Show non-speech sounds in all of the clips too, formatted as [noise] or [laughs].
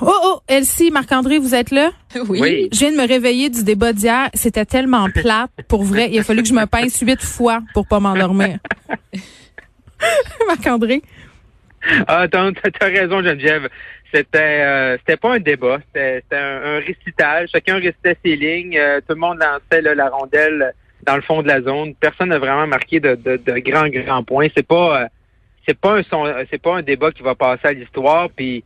Oh, oh, Elsie, Marc-André, vous êtes là? Oui. Je viens de me réveiller du débat d'hier. C'était tellement [laughs] plate. Pour vrai, il a fallu que je me pince huit fois pour pas m'endormir. [laughs] Marc-André? Ah, t'as as raison, Geneviève. C'était euh, c'était pas un débat, c'était un, un, récital. Chacun récitait ses lignes. Euh, tout le monde lançait là, la rondelle dans le fond de la zone. Personne n'a vraiment marqué de, de, de, grands, grands points. C'est pas euh, c'est pas un c'est pas un débat qui va passer à l'histoire. Puis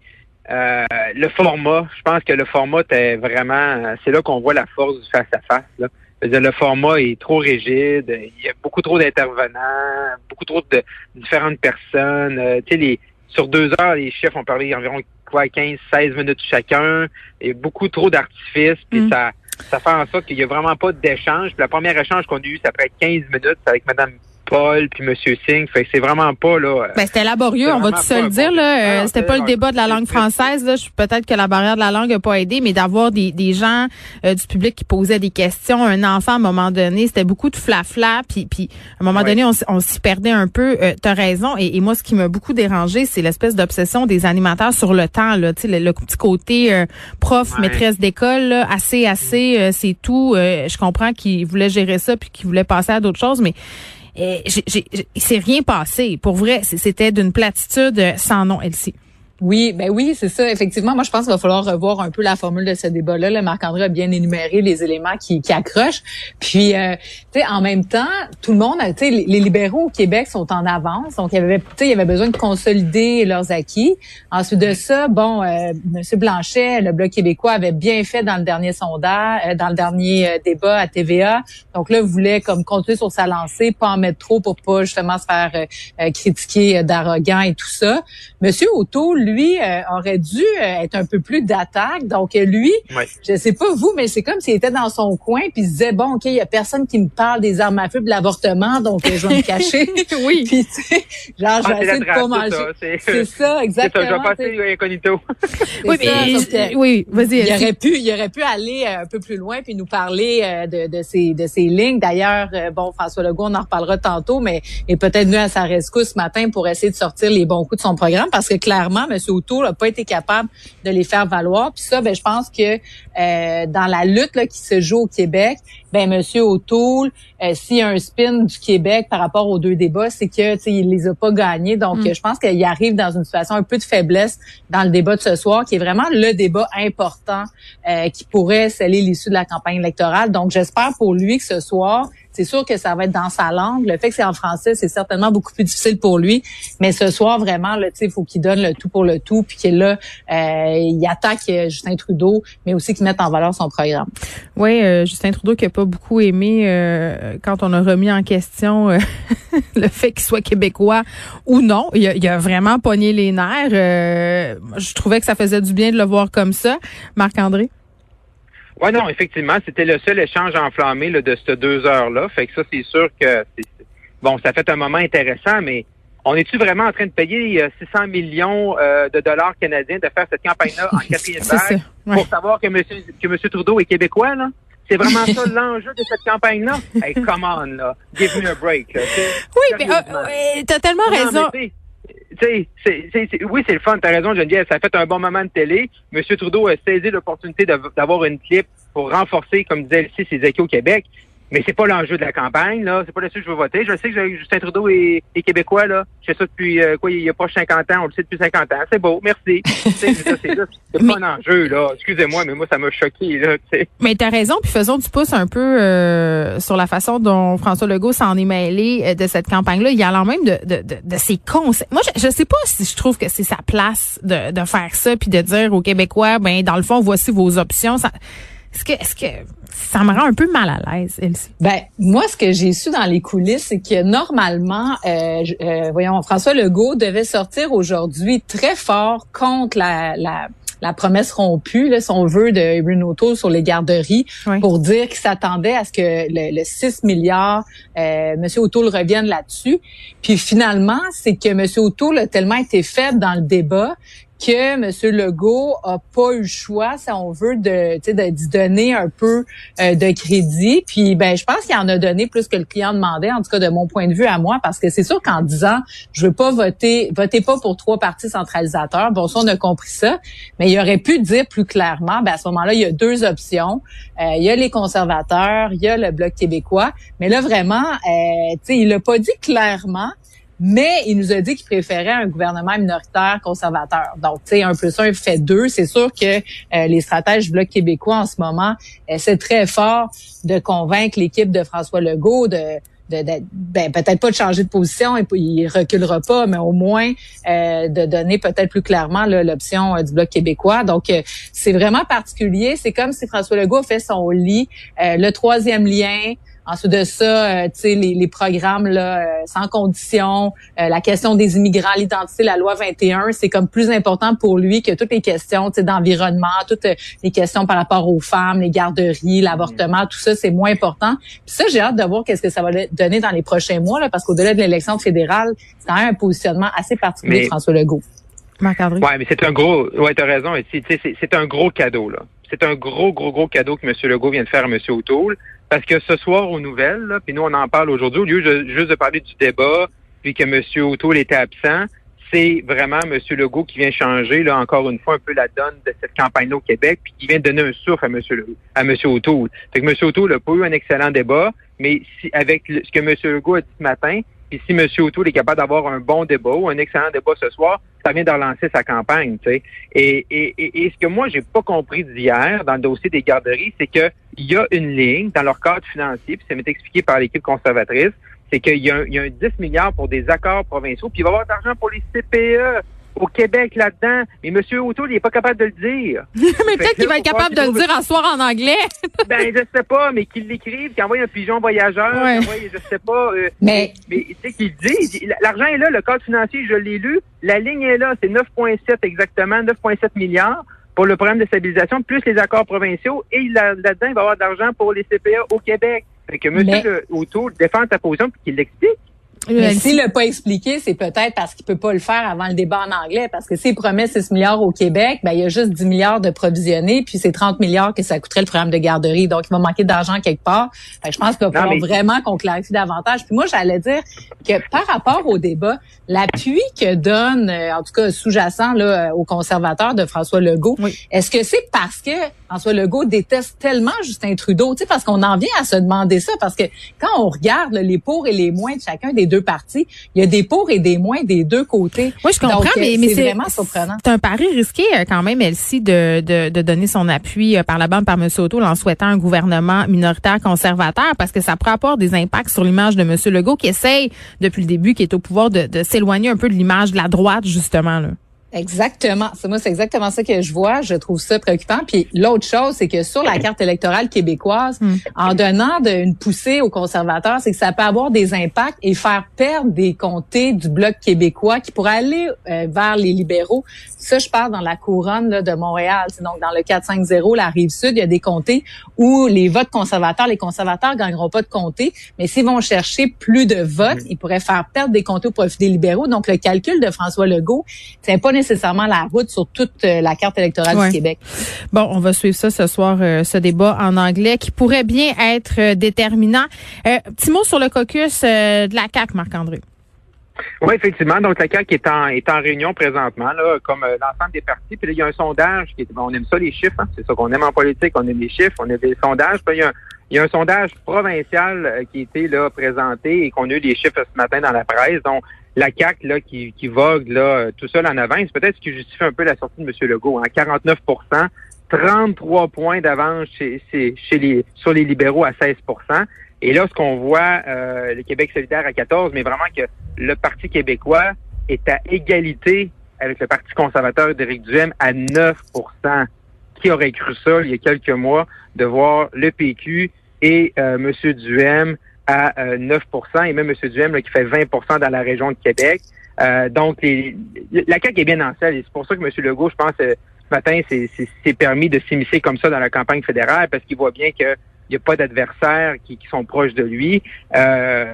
euh, le format, je pense que le format est vraiment, c'est là qu'on voit la force du face à face. Là. Le format est trop rigide, il y a beaucoup trop d'intervenants, beaucoup trop de différentes personnes. Euh, tu sais, les, sur deux heures, les chefs ont parlé environ quoi, 15, 16 minutes chacun. Il y a beaucoup trop d'artifices, puis mm. ça, ça fait en sorte qu'il n'y a vraiment pas d'échange. Puis la première échange qu'on a eu, ça après 15 minutes, avec Mme Paul puis Monsieur Singh. Fait c'est vraiment pas là. Ben c'était laborieux, on va tout se le dire là. Euh, c'était pas le débat de la langue française là. Peut-être que la barrière de la langue a pas aidé, mais d'avoir des, des gens euh, du public qui posaient des questions, un enfant à un moment donné, c'était beaucoup de flafla. Puis puis à un moment donné, on, on s'y perdait un peu. Euh, T'as raison. Et, moi, ce qui m'a beaucoup dérangé, c'est l'espèce d'obsession des animateurs sur le temps là. Tu sais, le, petit côté euh, prof, maîtresse d'école, assez assez, c'est tout. je comprends qu'ils voulaient gérer ça puis qu'ils voulaient passer à d'autres choses, mais et il s'est rien passé. Pour vrai, c'était d'une platitude sans nom, Elsie. Oui, ben oui, c'est ça. Effectivement, moi, je pense qu'il va falloir revoir un peu la formule de ce débat-là. Le Marc-André a bien énuméré les éléments qui, qui accrochent. Puis, euh, tu sais, en même temps, tout le monde, tu sais, les, libéraux au Québec sont en avance. Donc, il y avait, il y avait besoin de consolider leurs acquis. Ensuite de ça, bon, euh, M. Blanchet, le Bloc québécois avait bien fait dans le dernier sondage, euh, dans le dernier euh, débat à TVA. Donc là, voulait comme continuer sur sa lancée, pas en mettre trop pour pas justement se faire critiquer d'arrogant et tout ça. Monsieur O'Toole, lui, euh, aurait dû euh, être un peu plus d'attaque. Donc, lui, je sais pas vous, mais c'est comme s'il était dans son coin puis il se disait, bon, OK, il y a personne qui me parle des armes à feu de l'avortement, donc euh, je vais me cacher. [laughs] oui. [laughs] puis, tu sais, genre, je vais ah, essayer de pas manger. C'est ça, exactement. [laughs] C'est ça, je vais passer incognito. oui, mais, oui, vas-y. Il aurait pu, il aurait pu aller un peu plus loin puis nous parler de, de ces, de ces lignes. D'ailleurs, bon, François Legault, on en reparlera tantôt, mais est peut-être venu à sa rescousse ce matin pour essayer de sortir les bons coups de son programme parce que clairement, M. O'Toole n'a pas été capable de les faire valoir. Puis ça, ben, je pense que euh, dans la lutte là, qui se joue au Québec, ben Monsieur O'Toole, euh, s'il y a un spin du Québec par rapport aux deux débats, c'est que il les a pas gagnés. Donc, mm. je pense qu'il arrive dans une situation un peu de faiblesse dans le débat de ce soir, qui est vraiment le débat important euh, qui pourrait sceller l'issue de la campagne électorale. Donc, j'espère pour lui que ce soir, c'est sûr que ça va être dans sa langue. Le fait que c'est en français, c'est certainement beaucoup plus difficile pour lui. Mais ce soir, vraiment, il faut qu'il donne le tout pour le tout, puis qu'il là, euh, il attaque euh, Justin Trudeau, mais aussi qu'il mette en valeur son programme. Oui, euh, Justin Trudeau qui a pas beaucoup aimé quand on a remis en question [laughs] le fait qu'il soit québécois ou non. Il a, il a vraiment pogné les nerfs. je trouvais que ça faisait du bien de le voir comme ça. Marc-André? Oui, non, effectivement, c'était le seul échange enflammé là, de ces deux heures-là. Fait que ça, c'est sûr que bon, ça fait un moment intéressant, mais on est-tu vraiment en train de payer 600 euh, millions euh, de dollars canadiens de faire cette campagne-là en [laughs] quatrième vague pour savoir que M. que monsieur Trudeau est québécois, là? C'est vraiment ça [laughs] l'enjeu de cette campagne-là? Hey, come on, là. Give me a break. Oui, mais euh, t'as tellement raison sais, oui, c'est le fun, t'as raison, Geneviève, ça a fait un bon moment de télé. Monsieur Trudeau a saisi l'opportunité d'avoir une clip pour renforcer, comme disait ici, ses échos au Québec. Mais c'est pas l'enjeu de la campagne, là. C'est pas là-dessus que je veux voter. Je sais que Justin Trudeau est, québécois, là. Je fais ça depuis, euh, quoi, il y a pas 50 ans. On le sait depuis 50 ans. C'est beau. Merci. [laughs] c'est pas un enjeu, là. Excusez-moi, mais moi, ça m'a choqué, là, t'sais. Mais t'as raison. Puis faisons du pouce un peu euh, sur la façon dont François Legault s'en est mêlé euh, de cette campagne-là. Il y a alors même de, de, de, de ses conseils. Moi, je, je sais pas si je trouve que c'est sa place de, de faire ça puis de dire aux Québécois, ben, dans le fond, voici vos options. Ça, est-ce que, est-ce que ça me rend un peu mal à l'aise, Elsie? Ben, moi, ce que j'ai su dans les coulisses, c'est que normalement, euh, euh, voyons, François Legault devait sortir aujourd'hui très fort contre la, la la promesse rompue, là, son vœu de Bruno O'Toole sur les garderies, pour dire qu'il s'attendait à ce que le, 6 milliards, euh, M. O'Toole revienne là-dessus. Puis finalement, c'est que M. O'Toole a tellement été faible dans le débat que M. Legault a pas eu le choix, si on veut, de, de, donner un peu euh, de crédit. Puis ben, je pense qu'il en a donné plus que le client demandait, en tout cas de mon point de vue à moi, parce que c'est sûr qu'en disant je veux pas voter, votez pas pour trois partis centralisateurs, bon ça on a compris ça, mais il aurait pu dire plus clairement, ben à ce moment-là, il y a deux options. Euh, il y a les conservateurs, il y a le Bloc québécois, mais là vraiment, euh, il l'a pas dit clairement, mais il nous a dit qu'il préférait un gouvernement minoritaire conservateur. Donc, tu sais, un plus un fait deux. C'est sûr que euh, les stratèges du Bloc québécois en ce moment essaient très fort de convaincre l'équipe de François Legault de ben, peut-être pas de changer de position, et il reculera pas, mais au moins euh, de donner peut-être plus clairement l'option euh, du bloc québécois. Donc euh, c'est vraiment particulier. C'est comme si François Legault fait son lit, le troisième lien. Ensuite de ça, euh, tu sais, les, les, programmes là, euh, sans condition, euh, la question des immigrants, l'identité, la loi 21, c'est comme plus important pour lui que toutes les questions d'environnement, toutes les questions par rapport aux femmes, les garderies, l'avortement, tout ça, c'est moins important. Puis ça, j'ai hâte de voir qu'est-ce que ça va donner dans les prochains mois, là, parce qu'au-delà de l'élection fédérale, c'est quand même un positionnement assez particulier de François Legault. Oui, mais c'est un gros, ouais, t'as raison, c'est un gros cadeau, là. C'est un gros, gros, gros cadeau que M. Legault vient de faire à M. O'Toole. Parce que ce soir aux nouvelles, puis nous on en parle aujourd'hui, au lieu juste de parler du débat, puis que M. O'Toole était absent, c'est vraiment M. Legault qui vient changer, là, encore une fois, un peu la donne de cette campagne-là au Québec, puis qui vient donner un souffle à M. Legault, à M. O'Toole. Fait que M. O'Toole n'a pas eu un excellent débat, mais si, avec ce que M. Legault a dit ce matin, puis si M. O'Toole est capable d'avoir un bon débat ou un excellent débat ce soir, ça vient de relancer sa campagne, tu sais. Et, et, et, ce que moi, j'ai pas compris d'hier dans le dossier des garderies, c'est qu'il y a une ligne dans leur cadre financier, puis ça m'est expliqué par l'équipe conservatrice, c'est qu'il y, a un, y a un 10 milliards pour des accords provinciaux, puis il va y avoir de l'argent pour les CPE au Québec là-dedans. Mais M. O'Toole, il n'est pas capable de le dire. [laughs] mais peut-être qu'il va être capable de le dire en soir en anglais. [laughs] ben, je sais pas, mais qu'il l'écrive, qu'il envoie un pigeon voyageur, ouais. envoie, je sais pas. Euh, mais, mais tu sais qu'il dit, l'argent est là, le cadre financier, je l'ai lu, la ligne est là, c'est 9,7 exactement, 9,7 milliards pour le programme de stabilisation, plus les accords provinciaux, et là-dedans, il va y avoir d'argent pour les CPA au Québec. Fait que M. Mais... O'Toole défend sa position puis qu'il l'explique. Mais s'il l'a pas expliqué, c'est peut-être parce qu'il peut pas le faire avant le débat en anglais, parce que s'il promet 6 milliards au Québec, ben, il y a juste 10 milliards de provisionnés, puis c'est 30 milliards que ça coûterait le programme de garderie. Donc, il va manquer d'argent quelque part. je pense qu'il va vraiment qu'on clarifie davantage. Puis moi, j'allais dire que par rapport au débat, l'appui que donne, euh, en tout cas sous-jacent là, euh, aux conservateurs de François Legault, est-ce que c'est parce que François Legault déteste tellement Justin Trudeau, tu sais, parce qu'on en vient à se demander ça, parce que quand on regarde les pour et les moins de chacun des deux il y a des pour et des moins des deux côtés. Oui, je comprends, mais, mais c'est vraiment surprenant. C'est un pari risqué euh, quand même, Elsie, de, de, de donner son appui par la bande par M. O'Toole en souhaitant un gouvernement minoritaire conservateur, parce que ça pourrait avoir des impacts sur l'image de M. Legault qui essaye depuis le début, qui est au pouvoir de, de s'éloigner un peu de l'image de la droite, justement. Là. Exactement. C'est moi, c'est exactement ça que je vois. Je trouve ça préoccupant. Puis l'autre chose, c'est que sur la carte électorale québécoise, hmm. en donnant de, une poussée aux conservateurs, c'est que ça peut avoir des impacts et faire perdre des comtés du bloc québécois qui pourraient aller euh, vers les libéraux. Ça, je parle dans la couronne là, de Montréal. Donc dans le 4-5-0, la rive sud, il y a des comtés où les votes conservateurs, les conservateurs gagneront pas de comtés, mais s'ils vont chercher plus de votes, ils pourraient faire perdre des comtés au profit des libéraux. Donc le calcul de François Legault, c'est pas nécessairement la route sur toute euh, la carte électorale du Québec. Bon, on va suivre ça ce soir, euh, ce débat en anglais qui pourrait bien être euh, déterminant. petit mot sur le caucus de la CAQ, Marc-André. Oui, effectivement. Donc, la CAQ est en, est en réunion présentement, là, comme l'ensemble des partis. Puis là, il y a un sondage qui est, on aime ça, les chiffres. Hein. C'est ça qu'on aime en politique. On aime les chiffres, on aime les sondages. Puis il y a un, il y a un sondage provincial qui a été là, présenté et qu'on a eu des chiffres ce matin dans la presse. Donc, la CAQ là, qui, qui vogue là, tout seul en avance, peut-être ce qui justifie un peu la sortie de M. Legault. Hein, 49% 33 points d'avance chez, chez les, sur les libéraux à 16% Et là, ce qu'on voit, euh, le Québec solidaire à 14, mais vraiment que le Parti québécois est à égalité avec le Parti conservateur d'Éric Duhem à 9% Qui aurait cru ça il y a quelques mois de voir le PQ et euh, M. Duhem à 9% euh, et même M. Duhem qui fait 20% dans la région de Québec. Euh, donc, la CAQ est bien en selle et c'est pour ça que M. Legault, je pense, euh, ce matin, s'est permis de s'immiscer comme ça dans la campagne fédérale parce qu'il voit bien qu'il n'y a pas d'adversaires qui, sont proches de lui.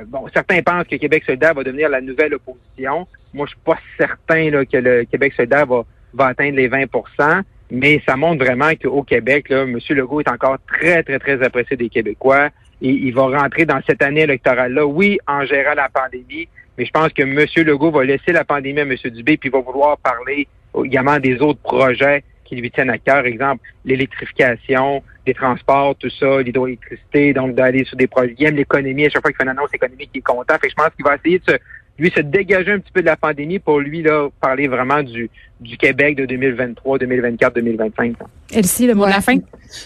bon, certains pensent que Québec solidaire va devenir la nouvelle opposition. Moi, je suis pas certain que le Québec solidaire va, va atteindre les 20% mais ça montre vraiment qu'au Québec, là, M. Legault est encore très, très, très apprécié des Québécois. Et il va rentrer dans cette année électorale-là, oui, en gérant la pandémie, mais je pense que M. Legault va laisser la pandémie à M. Dubé, puis il va vouloir parler également des autres projets qui lui tiennent à cœur, exemple l'électrification, des transports, tout ça, l'hydroélectricité, donc d'aller sur des projets. Il aime l'économie, à chaque fois qu'il fait une annonce économique, il est content. Fait que je pense qu'il va essayer de se, lui se dégager un petit peu de la pandémie pour lui là parler vraiment du, du Québec de 2023, 2024, 2025. Elsie, le mot de la fin?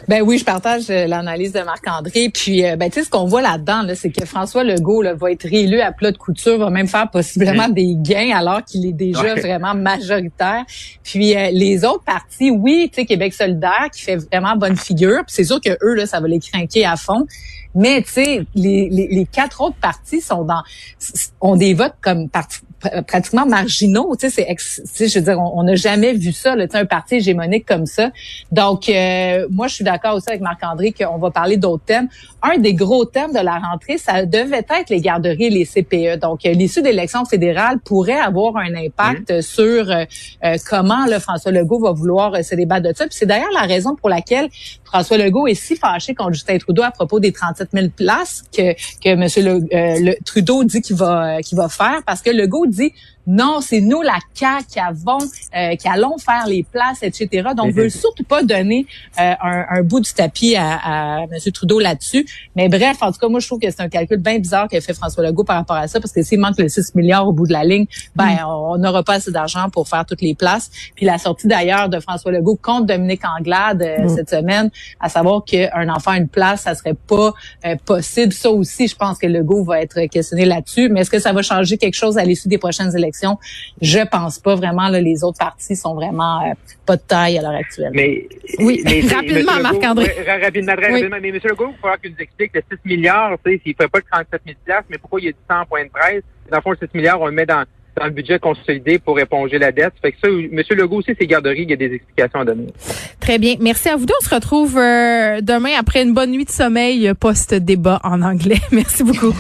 Ben oui, je partage euh, l'analyse de Marc-André. Puis, euh, ben tu sais, ce qu'on voit là-dedans, là, c'est que François Legault là, va être réélu à plat de couture, va même faire possiblement mm. des gains alors qu'il est déjà vraiment majoritaire. Puis euh, les autres partis, oui, tu sais, Québec solidaire qui fait vraiment bonne figure. Puis c'est sûr que eux, là, ça va les craquer à fond. Mais tu sais, les, les, les, quatre autres partis sont dans ont des votes comme parti, pratiquement marginaux. Tu sais, c'est, je veux dire, on n'a jamais vu ça, là, un parti hégémonique comme ça. Donc, euh, moi, je suis d'accord aussi avec Marc-André qu'on va parler d'autres thèmes. Un des gros thèmes de la rentrée, ça devait être les garderies et les CPE. Donc, euh, l'issue d'élections fédérales pourrait avoir un impact mmh. sur euh, comment le François Legault va vouloir se débattre de ça. Puis c'est d'ailleurs la raison pour laquelle François Legault est si fâché contre Justin Trudeau à propos des 37 000 places que, que M. Le, Trudeau dit qu'il va, qu'il va faire, parce que Legault dit non, c'est nous, la CAQ, qui avons, euh, qui allons faire les places, etc. Donc, on veut surtout pas donner euh, un, bout du tapis à, à M. Trudeau là-dessus. Mais bref, en tout cas, moi, je trouve que c'est un calcul bien bizarre qu'a fait François Legault par rapport à ça, parce que s'il manque le 6 milliards au bout de la ligne, ben, mm. on n'aura pas assez d'argent pour faire toutes les places. Puis la sortie d'ailleurs de François Legault contre Dominique Anglade euh, mm. cette semaine, à savoir qu'un enfant une place, ça serait pas possible. Ça aussi, je pense que Legault va être questionné là-dessus. Mais est-ce que ça va changer quelque chose à l'issue des prochaines élections? Je pense pas vraiment. Là, les autres partis sont vraiment euh, pas de taille à l'heure actuelle. Mais oui, rapidement, Marc-André. Rapidement, rapidement. Mais M. Legault, il va falloir qu'il nous explique le 6 milliards, tu sais, s'il ne fait pas le 37 000 mais pourquoi il y a du 100 points de presse? Dans le fond, le 6 milliards, on le met dans dans le budget consolidé pour éponger la dette. Fait que ça, M. Legault aussi, ses garderies, il y a des explications à donner. Très bien. Merci à vous deux. On se retrouve euh, demain après une bonne nuit de sommeil post-débat en anglais. [laughs] Merci beaucoup.